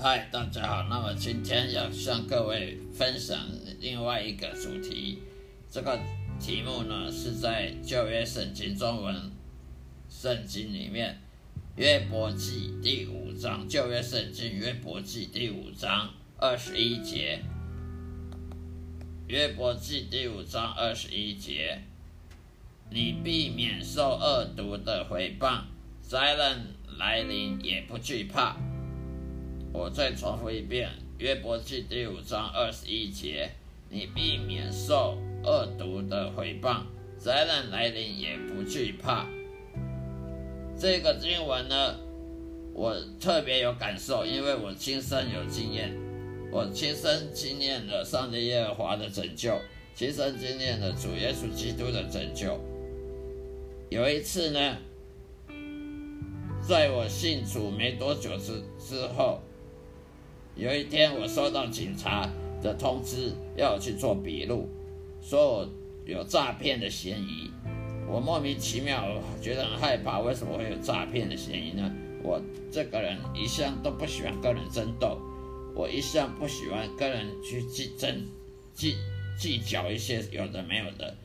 嗨，大家好。那么今天要向各位分享另外一个主题。这个题目呢是在旧约圣经中文圣经里面约伯记第五章。旧约圣经约伯记第五章二十一节。约伯记第五章二十一节，你避免受恶毒的回谤，灾难来临也不惧怕。我再重复一遍，《约伯记》第五章二十一节：你避免受恶毒的回谤，灾难来临也不惧怕。这个经文呢，我特别有感受，因为我亲身有经验，我亲身经验了上帝耶和华的拯救，亲身经验了主耶稣基督的拯救。有一次呢，在我信主没多久之之后。有一天，我收到警察的通知，要我去做笔录，说我有诈骗的嫌疑。我莫名其妙，觉得很害怕。为什么会有诈骗的嫌疑呢？我这个人一向都不喜欢跟人争斗，我一向不喜欢跟人去计争、计计较一些有的没有的。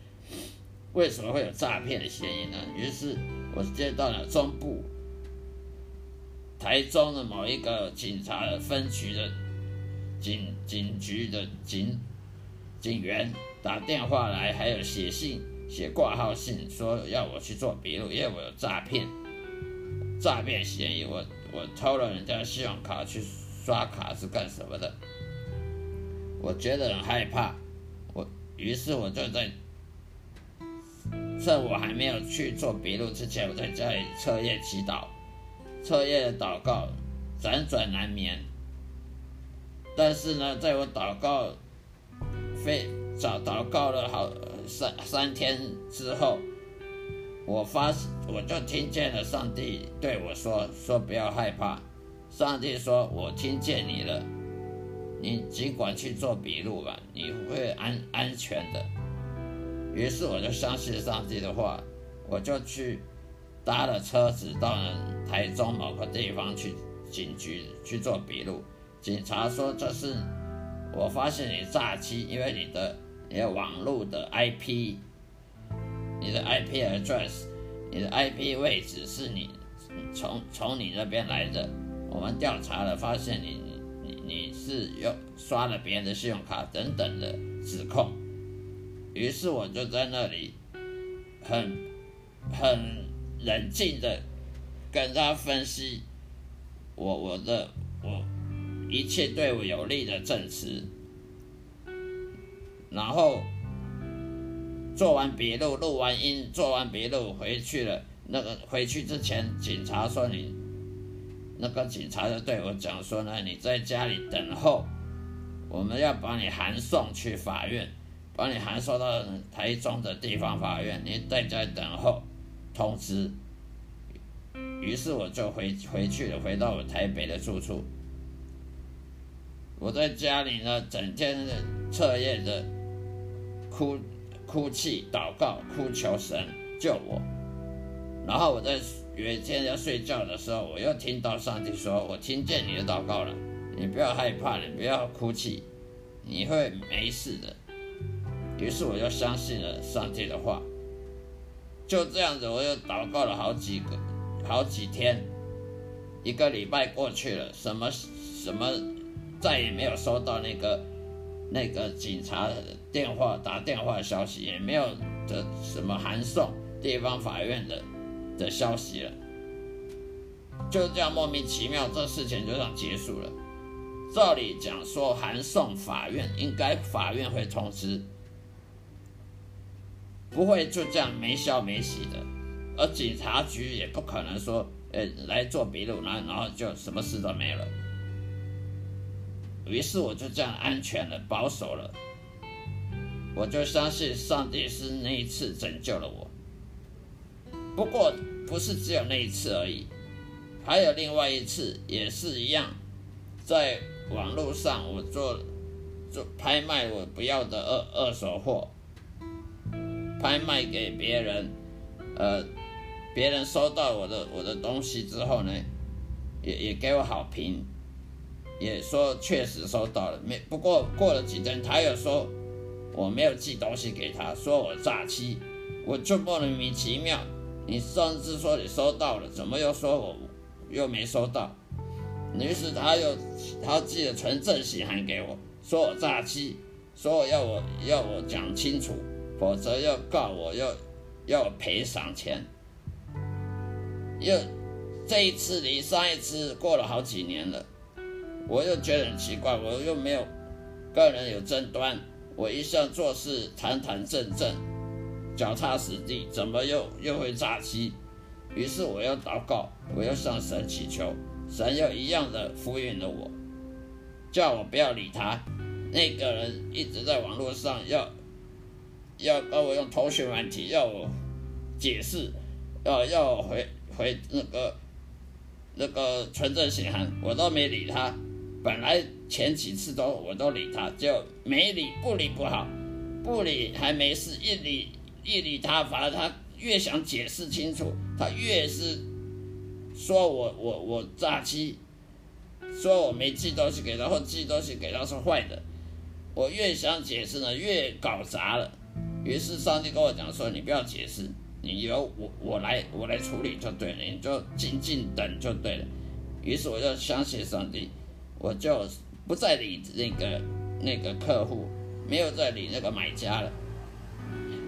为什么会有诈骗的嫌疑呢？于是我接到了中部。台中的某一个警察分局的警警局的警警员打电话来，还有写信写挂号信，说要我去做笔录，因为我有诈骗诈骗嫌疑，我我偷了人家信用卡去刷卡是干什么的？我觉得很害怕，我于是我就在趁我还没有去做笔录之前，我在家里彻夜祈祷。彻夜祷告，辗转难眠。但是呢，在我祷告非早祷告了好三三天之后，我发我就听见了上帝对我说：“说不要害怕。”上帝说：“我听见你了，你尽管去做笔录吧，你会安安全的。”于是我就相信上帝的话，我就去。搭了车子到了台中某个地方去警局去做笔录，警察说这是我发现你诈欺，因为你的你的网络的 IP，你的 IP address，你的 IP 位置是你从从你那边来的，我们调查了发现你你你是用刷了别人的信用卡等等的指控，于是我就在那里很很。冷静的跟他分析我我的我一切对我有利的证词，然后做完笔录，录完音，做完笔录回去了。那个回去之前，警察说你，那个警察就对我讲说呢，你在家里等候，我们要把你函送去法院，把你函送到台中的地方法院，你在家等候通知。于是我就回回去了，回到我台北的住处。我在家里呢，整天的彻夜的哭哭泣、祷告、哭求神救我。然后我在有一天要睡觉的时候，我又听到上帝说：“我听见你的祷告了，你不要害怕，你不要哭泣，你会没事的。”于是我就相信了上帝的话。就这样子，我又祷告了好几个、好几天，一个礼拜过去了，什么什么。再也没有收到那个那个警察电话打电话的消息，也没有的什么函送地方法院的的消息了。就这样莫名其妙，这事情就这样结束了。照理讲说，函送法院应该法院会通知，不会就这样没消没息的。而警察局也不可能说，呃，来做笔录，然后然后就什么事都没了。于是我就这样安全了，保守了。我就相信上帝是那一次拯救了我。不过不是只有那一次而已，还有另外一次也是一样，在网络上我做做拍卖我不要的二二手货，拍卖给别人，呃，别人收到我的我的东西之后呢，也也给我好评。也说确实收到了，没不过过了几天，他又说我没有寄东西给他，说我诈欺，我就莫名其妙。你上次说你收到了，怎么又说我又没收到？于是他又他寄了纯正信函给我，说我诈欺，说我要我要我讲清楚，否则要告我要要赔偿钱。又这一次离上一次过了好几年了。我又觉得很奇怪，我又没有个人有争端，我一向做事堂堂正正、脚踏实地，怎么又又会诈欺？于是我要祷告，我要向神祈求，神又一样的敷衍了我，叫我不要理他。那个人一直在网络上要要跟我用通讯问题，要我解释，要要我回回那个那个纯正信函，我都没理他。本来前几次都我都理他，就没理不理不好，不理还没事，一理一理他，反而他越想解释清楚，他越是说我我我诈欺，说我没寄东西给他，或寄东西给他是坏的，我越想解释呢，越搞砸了。于是上帝跟我讲说：“你不要解释，你由我我来我来处理就对了，你就静静等就对了。”于是我就相信上帝。我就不再理那个那个客户，没有再理那个买家了，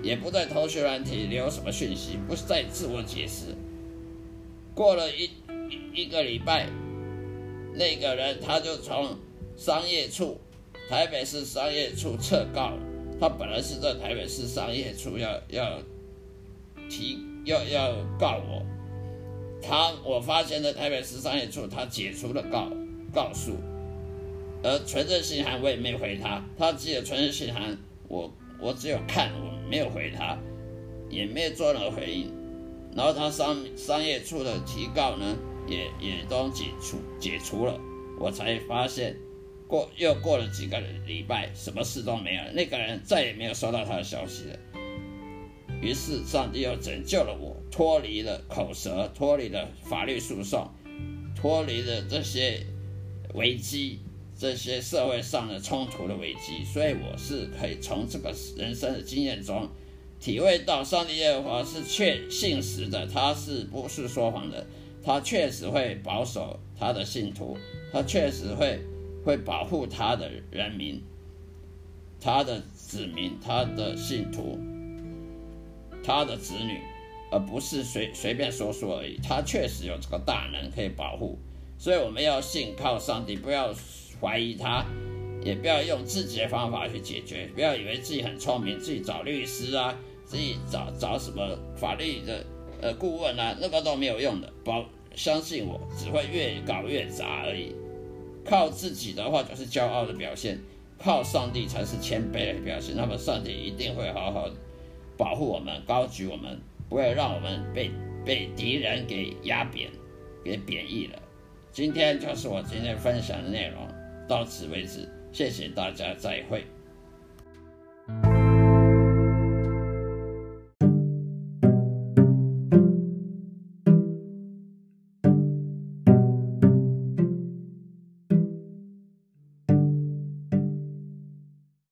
也不再投学软体留什么讯息，不再自我解释。过了一一个礼拜，那个人他就从商业处，台北市商业处撤告了。他本来是在台北市商业处要要提要要告我，他我发现在台北市商业处他解除了告。告诉，而存证信函我也没回他，他寄的存证信函我我只有看，我没有回他，也没有做任何回应。然后他商商业处的提告呢，也也都解除解除了，我才发现过又过了几个礼拜，什么事都没有，那个人再也没有收到他的消息了。于是上帝又拯救了我，脱离了口舌，脱离了法律诉讼，脱离了这些。危机，这些社会上的冲突的危机，所以我是可以从这个人生的经验中，体会到上帝耶和华是确信实的，他是不是说谎的，他确实会保守他的信徒，他确实会会保护他的人民，他的子民，他的信徒，他的子女，而不是随随便说说而已，他确实有这个大能可以保护。所以我们要信靠上帝，不要怀疑他，也不要用自己的方法去解决，不要以为自己很聪明，自己找律师啊，自己找找什么法律的呃顾问啊，那个都没有用的。保相信我，只会越搞越杂而已。靠自己的话就是骄傲的表现，靠上帝才是谦卑的表现。那么上帝一定会好好保护我们，高举我们，不会让我们被被敌人给压扁，给贬义了。今天就是我今天分享的内容，到此为止，谢谢大家，再会。